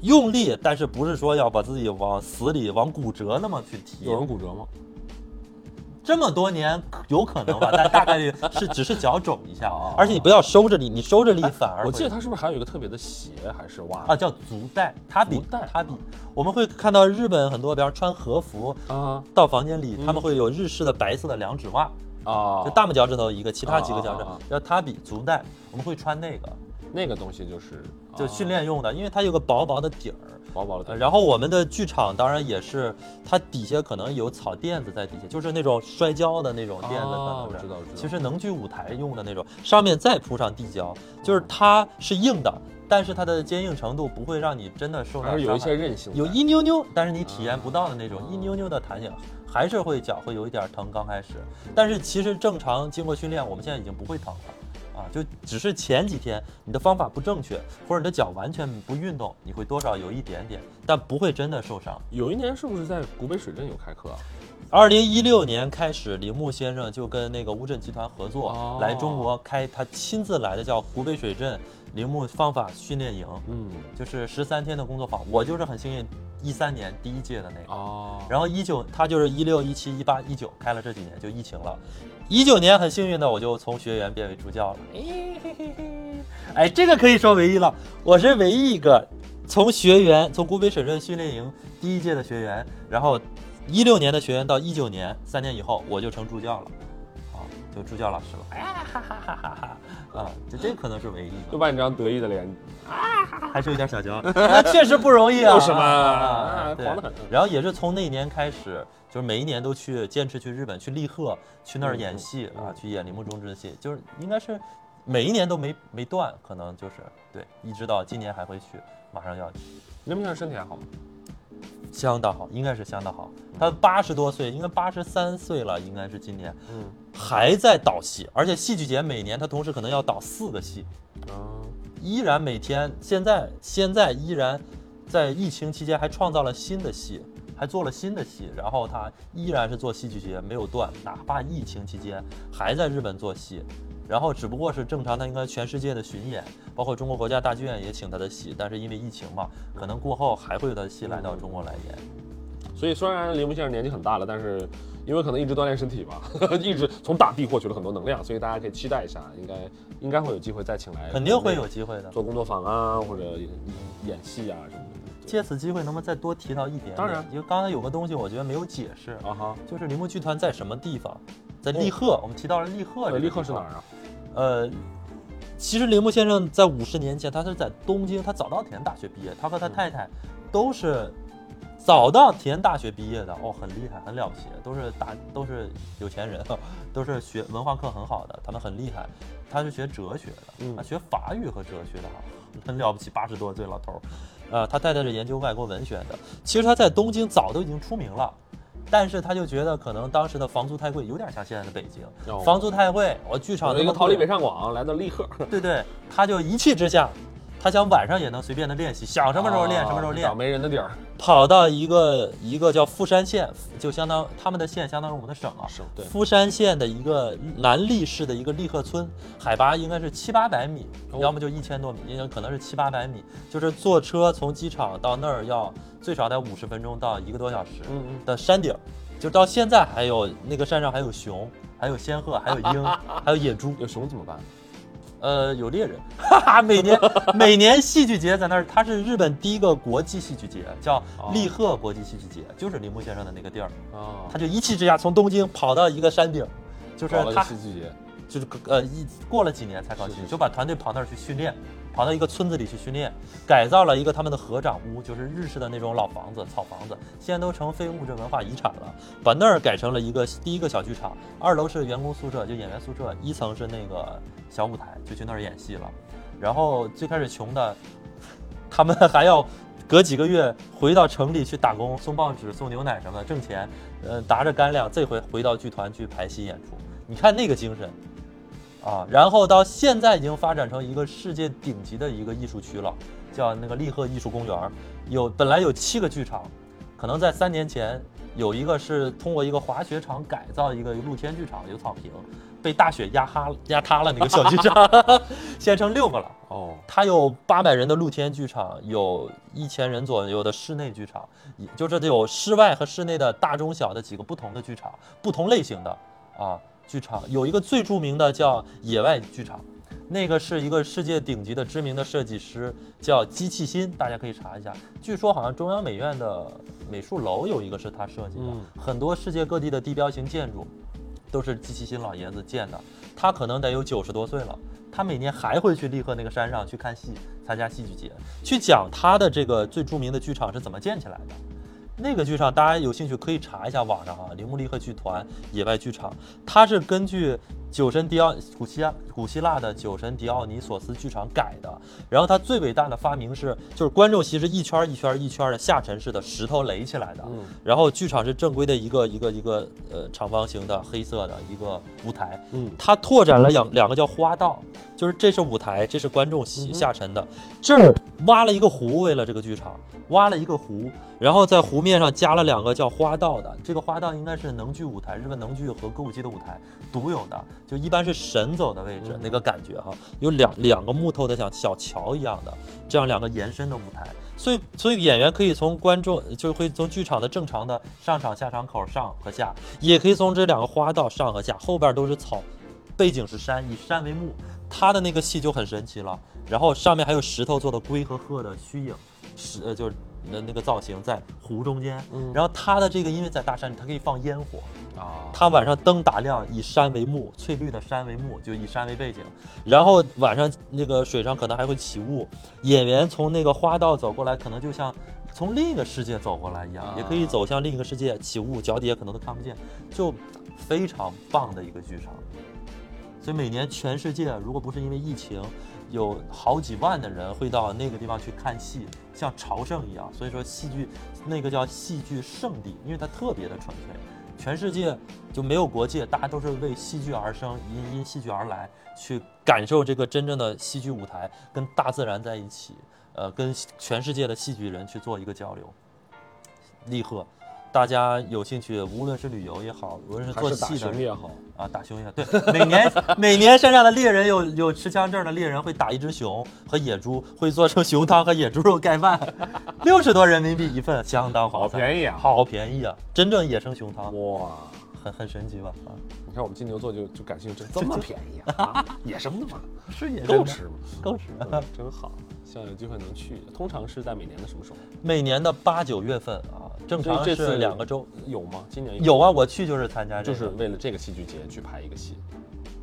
用力，但是不是说要把自己往死里、往骨折那么去踢。有人骨折吗？这么多年有可能吧，但大概率是只是脚肿一下啊，而且你不要收着力，你收着力反而会我记得他是不是还有一个特别的鞋，还是袜啊叫足带，它比足带它比我们会看到日本很多，比方穿和服啊。到房间里，他们会有日式的白色的两指袜，啊，就大拇脚趾头一个，其他几个脚趾叫它比足带，我们会穿那个，那个东西就是就啊训练用的，因为它有个薄薄的底儿。呃薄薄的，然后我们的剧场当然也是，它底下可能有草垫子在底下，就是那种摔跤的那种垫子，哦。我知道我知道其实能剧舞台用的那种，上面再铺上地胶，就是它是硬的，但是它的坚硬程度不会让你真的受到还是有一些韧性，有一扭扭，但是你体验不到的那种啊一扭扭的弹性，还是会脚会有一点疼，刚开始。但是其实正常经过训练，我们现在已经不会疼了。啊，就只是前几天你的方法不正确，或者你的脚完全不运动，你会多少有一点点，但不会真的受伤。有一年是不是在古北水镇有开课啊？二零一六年开始，铃木先生就跟那个乌镇集团合作，哦来中国开他亲自来的叫古北水镇铃木方法训练营，嗯，就是十三天的工作坊。我就是很幸运，一三年第一届的那个。哦，然后一九，他就是一六、一七、一八、一九开了这几年就疫情了。一九年很幸运的，我就从学员变为助教了。哎嘿嘿嘿，哎，这个可以说唯一了。我是唯一一个从学员从古北水镇训练营第一届的学员，然后一六年的学员到一九年三年以后我就成助教了，就助教老师了。哎呀，哈哈哈哈哈！啊，就这可能是唯一就把你这张得意的脸，啊还是有点小骄傲，[LAUGHS] 那确实不容易啊。有什么啊？对狂得很。然后也是从那一年开始，就是每一年都去坚持去日本去立贺，去那儿演戏嗯啊，去演铃木中之的戏，就是应该是每一年都没没断，可能就是对，一直到今年还会去，马上要去，林木先生身体还好吗？相当好，应该是相当好。他八十多岁，应该八十三岁了，应该是今年。嗯，还在导戏，而且戏剧节每年他同时可能要导四个戏，啊，依然每天现在现在依然在疫情期间还创造了新的戏，还做了新的戏，然后他依然是做戏剧节没有断，哪怕疫情期间还在日本做戏，然后只不过是正常他应该全世界的巡演，包括中国国家大剧院也请他的戏，但是因为疫情嘛，可能过后还会有他的戏来到中国来演。所以虽然铃木先生年纪很大了，但是因为可能一直锻炼身体吧，[LAUGHS] 一直从大地获取了很多能量，所以大家可以期待一下，应该应该会有机会再请来，肯定会有机会的。做工作坊啊，或者演戏啊什么的。借此机会，能不能再多提到一点点？当然因为刚才有个东西，我觉得没有解释，啊哈，就是铃木剧团在什么地方？在立贺，我们提到了立贺这个呃，立贺是哪儿啊？呃，其实铃木先生在五十年前，他是在东京，他早稻田大学毕业，他和他太太都是早稻田大学毕业的，哦，很厉害，很了不起，都是大都是有钱人，[LAUGHS] 都是学文化课很好的，他们很厉害。他是学哲学的，嗯他学法语和哲学的，很了不起，八十多岁老头儿。呃，他太太是研究外国文学的，其实他在东京早都已经出名了。但是他就觉得可能当时的房租太贵，有点像现在的北京，哦。房租太贵，我剧场有那么贵。一个逃离北上广来到立赫，对对，他就一气之下，他想晚上也能随便的练习，想什么时候练、啊什么时候练找，没人的地儿，跑到一个一个叫富山县，就相当他们的县相当于我们的省啊，省对富山县的一个南立市的一个立贺村，海拔应该是七八百米，哦要么就一千多米，也有可能是七八百米，就是坐车从机场到那儿要最少得五十分钟到一个多小时嗯嗯的山顶，就到现在还有那个山上还有熊，还有仙鹤，还有鹰，[LAUGHS] 还有野猪。有熊怎么办？呃，有猎人，哈哈，每年 [LAUGHS] 每年戏剧节在那儿，它是日本第一个国际戏剧节，叫哦。立贺国际戏剧节，就是铃木先生的那个地儿，哦，他就一气之下从东京跑到一个山顶，就是他戏剧节，就是呃一过了几年才搞戏剧，就把团队跑那儿去训练，跑到一个村子里去训练，改造了一个他们的合掌屋，就是日式的那种老房子、草房子，现在都成非物质文化遗产了。把那儿改成了一个第一个小剧场，二楼是员工宿舍，就演员宿舍，一层是那个小舞台，就去那儿演戏了。然后最开始穷的，他们还要隔几个月回到城里去打工，送报纸、送牛奶什么的挣钱，呃，拿着干粮，这回回到剧团去排戏演出。你看那个精神，啊，然后到现在已经发展成一个世界顶级的一个艺术区了，叫那个立贺艺术公园儿，有本来有七个剧场，可能在三年前有一个是通过一个滑雪场改造一个露天剧场，有草坪，被大雪压塌压塌了那个小剧场，[LAUGHS] 现在成六个了。哦，它有八百人的露天剧场，有一千人左右的室内剧场，也就是有室外和室内的大中小的几个不同的剧场，不同类型的啊剧场。有一个最著名的叫野外剧场，那个是一个世界顶级的知名的设计师，叫机器心，大家可以查一下。据说好像中央美院的美术楼有一个是他设计的，嗯很多世界各地的地标型建筑都是机器心老爷子建的。他可能得有九十多岁了，他每年还会去立贺那个山上去看戏，参加戏剧节，去讲他的这个最著名的剧场是怎么建起来的。那个剧场大家有兴趣可以查一下网上啊，铃木立贺剧团野外剧场，它是根据酒神迪奥古希腊古希腊的酒神迪奥尼索斯剧场改的。然后它最伟大的发明是，就是观众席是一圈儿一圈儿一圈儿的下沉式的石头垒起来的，嗯。然后剧场是正规的一个一个一个呃长方形的黑色的一个舞台，嗯。它拓展了两两个叫花道，就是这是舞台，这是观众席下沉的，这儿挖了一个湖，为了这个剧场挖了一个湖，然后在湖面上加了两个叫花道的，这个花道应该是能剧舞台，日本能剧和歌舞伎的舞台独有的，就一般是神走的位置，嗯那个感觉哈，有两两个木头的像小桥一样的这样两个延伸的舞台，所以所以演员可以从观众就会从剧场的正常的上场下场口上和下，也可以从这两个花道上和下，后边都是草，背景是山，以山为幕，他的那个戏就很神奇了。然后上面还有石头做的龟和鹤的虚影，石呃就是那那个造型在湖中间。嗯然后他的这个因为在大山里，它可以放烟火。啊，它晚上灯打亮，以山为幕，翠绿的山为幕，就以山为背景。然后晚上那个水上可能还会起雾，演员从那个花道走过来，可能就像从另一个世界走过来一样，啊也可以走向另一个世界，起雾，脚底下可能都看不见，就非常棒的一个剧场。所以每年全世界如果不是因为疫情，有好几万的人会到那个地方去看戏，像朝圣一样。所以说戏剧那个叫戏剧圣地，因为它特别的纯粹。全世界就没有国界，大家都是为戏剧而生，因因戏剧而来，去感受这个真正的戏剧舞台，跟大自然在一起，呃，跟全世界的戏剧人去做一个交流。立贺，大家有兴趣，无论是旅游也好，无论是做戏的熊也好，啊，打熊也对，每年每年山上的猎人有有持枪证的猎人会打一只熊和野猪，会做成熊汤和野猪肉盖饭，六十多人民币一份，相当划算，好便宜啊！好便宜啊！真正野生熊汤，哇，很很神奇吧？啊，你看我们金牛座就就感兴趣，这么便宜啊？啊 [LAUGHS] 野生的吗？是野生的够吃吗？够吃。嗯真好，希望有机会能去。通常是在每年的什么时候？每年的八九月份啊，正常是两个周。有吗？今年有啊，我去就是参加这个，就是为了这个戏剧节去排一个戏，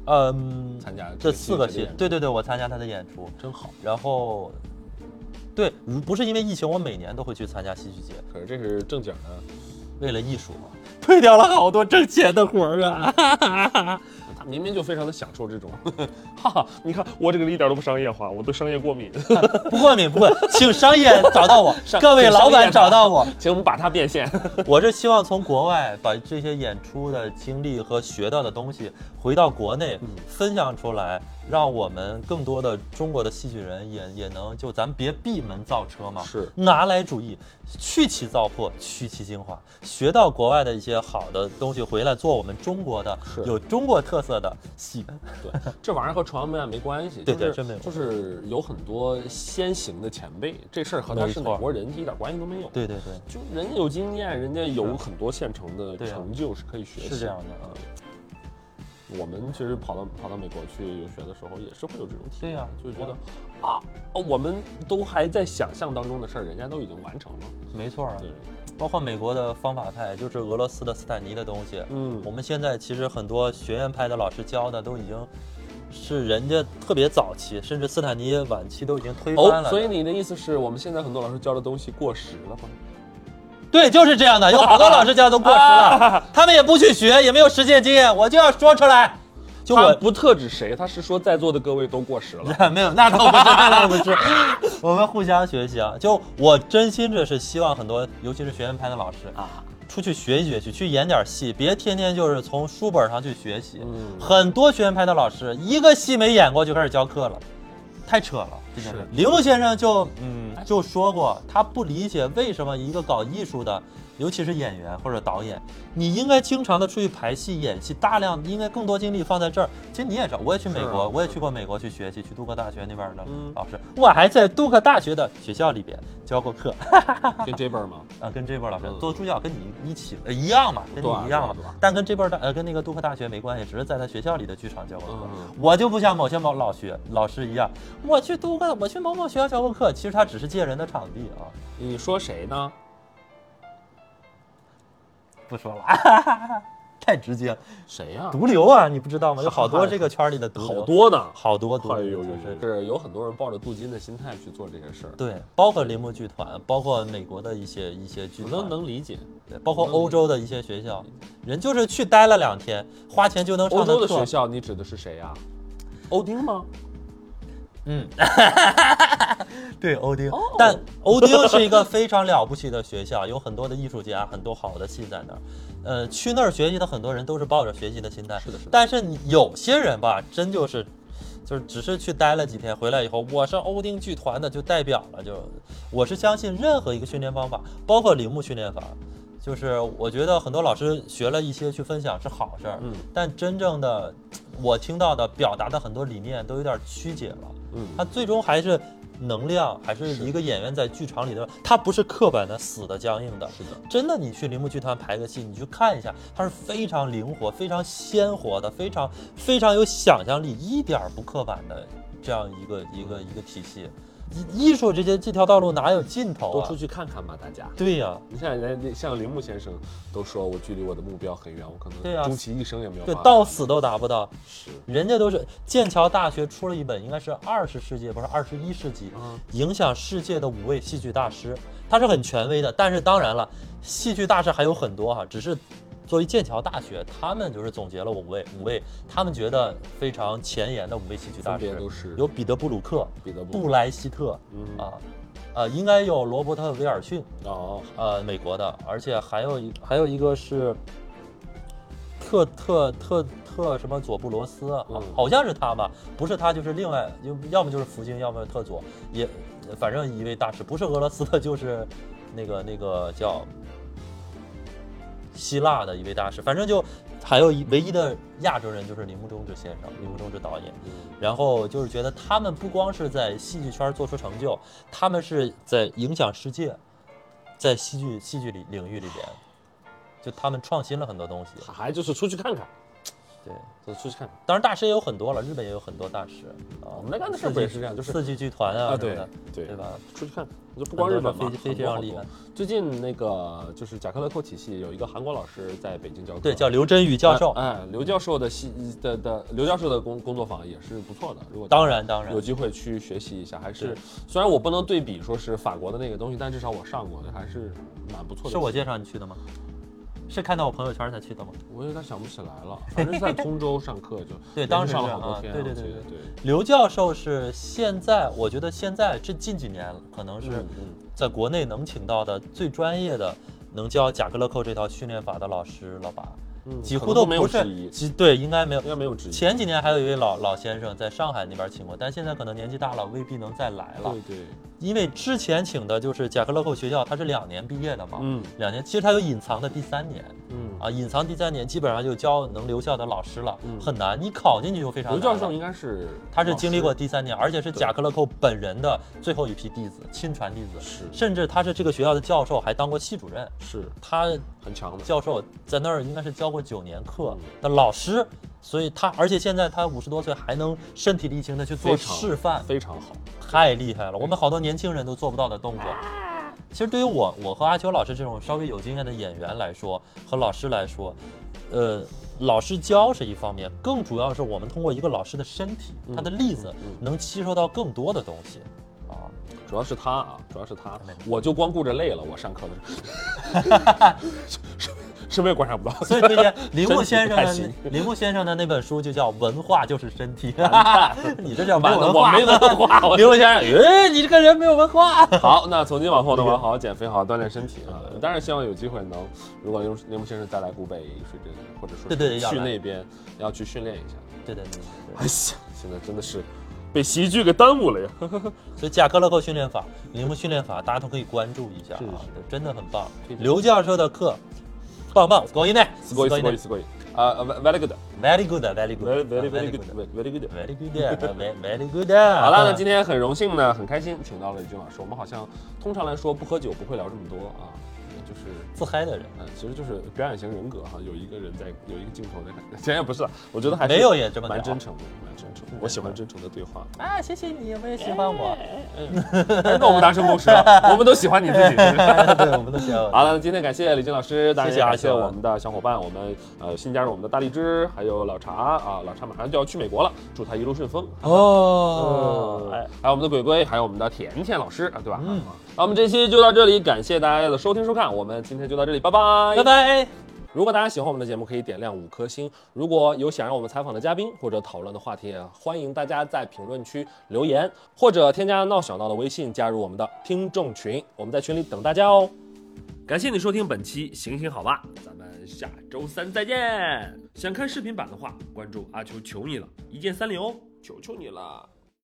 嗯，参加这四个戏戏，对对对，我参加他的演出，真好。然后，对，如不是因为疫情，我每年都会去参加戏剧节，可是这是正经的，为了艺术嘛，[LAUGHS] 退掉了好多挣钱的活儿啊。他明明就非常的享受这种，[LAUGHS] 哈哈！你看我这个一点都不商业化，我对商业过敏，[LAUGHS] 不过敏不过，请商业找到我，[LAUGHS] 上各位老板找到我。请我们把它变现。我是希望从国外把这些演出的经历和学到的东西回到国内嗯分享出来，让我们更多的中国的戏剧人也也能就咱别闭门造车嘛，是拿来主义，去其糟粕，去其精华，学到国外的一些好的东西回来做我们中国的是有中国特色的戏。对，这玩意儿和传媒没关系，[LAUGHS] 对就是对真没有就是有很多先行的前辈，这事儿和他是哪国人一点关系都没有。对对对，就人家有经验，人家有很多现成的成就是可以学习。是这样的啊。我们其实跑到跑到美国去游学的时候，也是会有这种体验，对呀就是觉得啊，哦我们都还在想象当中的事儿，人家都已经完成了。没错啊对，，包括美国的方法派，就是俄罗斯的斯坦尼的东西。嗯我们现在其实很多学院派的老师教的都已经是人家特别早期，甚至斯坦尼晚期都已经推翻哦，了。所以你的意思是我们现在很多老师教的东西过时了吗？对，就是这样的，有好多老师教都过时了，[LAUGHS] 他们也不去学，也没有实践经验，我就要说出来。就我不特指谁，他是说在座的各位都过时了。[LAUGHS] 没有，那倒不是，那倒不是，[LAUGHS] 我们互相学习啊。就我真心的是希望很多，尤其是学院派的老师啊，出去学一学去，去演点戏，别天天就是从书本上去学习。嗯很多学院派的老师一个戏没演过就开始教课了，太扯了。是，铃木先生就嗯。就说过，他不理解为什么一个搞艺术的，尤其是演员或者导演，你应该经常的出去排戏、演戏，大量应该更多精力放在这儿。其实你也知道，我也去美国，我也去过美国去学习，去杜克大学那边的嗯老师，我还在杜克大学的学校里边教过课。[LAUGHS] 跟这辈儿吗？[LAUGHS] 啊，跟这波老师嗯做助教，跟你一起、呃、一样嘛，跟你一样嘛。但跟这波大呃跟那个杜克大学没关系，只是在他学校里的剧场教过课。嗯我就不像某些某老学老师一样，我去杜克，我去某某学校教过课，其实他只是借人的场地啊。你说谁呢？不说了，[LAUGHS] 太直接。了，谁呀、毒瘤啊，你不知道吗？有好多这个圈里的毒瘤，好多呢。好多毒瘤，就是。有很多人抱着镀金的心态去做这些事儿，对，包括铃木剧团，包括美国的一些一些剧我团，都能理解。对，包括欧洲的一些学校，人就是去待了两天，花钱就能上欧洲的学校，你指的是谁呀、欧丁吗？嗯，[LAUGHS] 对，欧丁，哦但欧丁是一个非常了不起的学校，有很多的艺术家，很多好的戏在那儿。呃，去那儿学习的很多人都是抱着学习的心态，是的是的但是有些人吧，真就是，就是只是去待了几天，回来以后，我是欧丁剧团的，就代表了，就我是相信任何一个训练方法，包括铃木训练法。就是我觉得很多老师学了一些去分享是好事儿，嗯但真正的我听到的表达的很多理念都有点曲解了，嗯，他最终还是能量，还是一个演员在剧场里的，他不是刻板的、死的、僵硬的。是的，真的，你去铃木剧团排个戏，你去看一下，它是非常灵活、非常鲜活的，非常非常有想象力，一点儿不刻板的这样一个一个一个体系。艺艺术这些这条道路哪有尽头啊？多出去看看吧，大家。对呀、你像人家像铃木先生都说我距离我的目标很远，我可能终其一生也没有对到死都达不到。是人家都是剑桥大学出了一本，应该是二十世纪不是二十一世纪嗯影响世界的五位戏剧大师，他是很权威的。但是当然了，戏剧大师还有很多哈，只是作为剑桥大学，他们就是总结了五位五位他们觉得非常前沿的五位戏剧大师，都是有彼得布鲁克、彼得布布莱希特嗯啊，呃，应该有罗伯特威尔逊，哦，呃，美国的，而且还有一还有一个是特特特特什么佐布罗斯，好像是他吧，不是他就是另外，要要么就是福星，要么特佐，也反正一位大师，不是俄罗斯的，就是那个那个叫希腊的一位大师，反正就还有一唯一的亚洲人就是铃木忠志先生，铃木忠志导演。嗯然后就是觉得他们不光是在戏剧圈做出成就，他们是在影响世界，在戏剧戏剧里领域里边，就他们创新了很多东西。还就是出去看看，对，就出去看看。当然大师也有很多了，日本也有很多大师啊。我们来干的事儿不也是这样，就是四季剧团啊什么的，对对吧？出去看，就不光日本嘛，非非常厉害。最近那个就是贾克勒寇体系有一个韩国老师在北京教课，对，叫刘真宇教授。哎，哎刘教授的戏的的刘教授的工工作坊也是不错的。如果当然当然有机会去学习一下，还是虽然我不能对比说是法国的那个东西，但至少我上过，还是蛮不错的。是我介绍你去的吗？是看到我朋友圈才去的吗？我有点想不起来了，反正是在通州上课就对当时上了好多天，对对对对对，刘教授是现在，我觉得现在这近几年可能是在国内能请到的最专业的，能教贾格勒寇这套训练法的老师了吧，嗯几乎都没有都不是之一，几对，应该没有应。该没有质疑。前几年还有一位老老先生在上海那边请过，但现在可能年纪大了，未必能再来了。对对，因为之前请的就是贾克勒寇学校，他是两年毕业的嘛，嗯。两年，其实他有隐藏的第三年。嗯。啊，隐藏第三年基本上就教能留校的老师了，嗯很难，你考进去就非常难。刘教授应该是他是经历过第三年，而且是贾克勒寇本人的最后一批弟子，亲传弟子，是。甚至他是这个学校的教授，还当过系主任。是。他很强的，教授在那儿应该是教过九年课。嗯。的老师，所以他而且现在他五十多岁还能身体力行的去做示范，非常好。太厉害了。我们好多年轻人都做不到的动作。其实对于我，我和阿秋老师这种稍微有经验的演员来说，和老师来说，呃，老师教是一方面，更主要是我们通过一个老师的身体，他的例子，嗯能吸收到更多的东西。啊，主要是他啊，主要是他，我就光顾着累了。我上课的时候，[LAUGHS] 什么也观察不到。[LAUGHS] 所以推荐铃木先生的铃 [LAUGHS] 木先生的那本书就叫《文化就是身体》，[LAUGHS] 你这叫没文化，我没文化。铃木先生，哎，你这个人没有文化。好，那从今往后呢，我要好好减肥，好好锻炼身体啊。当然希望有机会能，如果铃木铃木先生再来古北水镇，或者说对对去那边要去训练一下。对对对对哎呀，现在真的是被喜剧给耽误了呀。所以贾克勒克训练法、铃木训练法，大家都可以关注一下啊真的很棒刘教授的课，棒棒，すごいね，すごいすごいすごい。啊，very good。 ，very good，very very good， very very very good very good。 good，very good，very good。好了，那今天很荣幸呢，很开心，请到了李军老师。我们好像通常来说不喝酒不会聊这么多啊， 就是自嗨的人，嗯，其实就是表演型人格哈，有一个人在，有一个镜头在看。其实也不是，我觉得还是没有也这么聊蛮真诚的，蛮真诚。我喜欢真诚的对话。啊，谢谢你，我也喜欢我。[LAUGHS] 哎那我们达成共识了，我们都喜欢你自己。[LAUGHS] 对，我们都喜欢。[LAUGHS] 好了，那今天感谢李军老师，当然也谢谢阿秋感谢我们的小伙伴，我们呃新加入我们的大荔枝，还有老茶啊，老茶马上就要去美国了，祝他一路顺风。哦，哎，还有我们的鬼鬼，还有我们的甜甜老师啊，对吧？嗯，那我们这期就到这里，感谢大家的收听收看，我们今天就到这里，拜拜，拜。拜。如果大家喜欢我们的节目，可以点亮五颗星。如果有想让我们采访的嘉宾或者讨论的话题，也欢迎大家在评论区留言，或者添加闹小闹的微信加入我们的听众群，我们在群里等大家哦。感谢你收听本期《行行好吧》，咱们下周三再见。想看视频版的话，关注阿球求你了，一键三连哦，求求你了。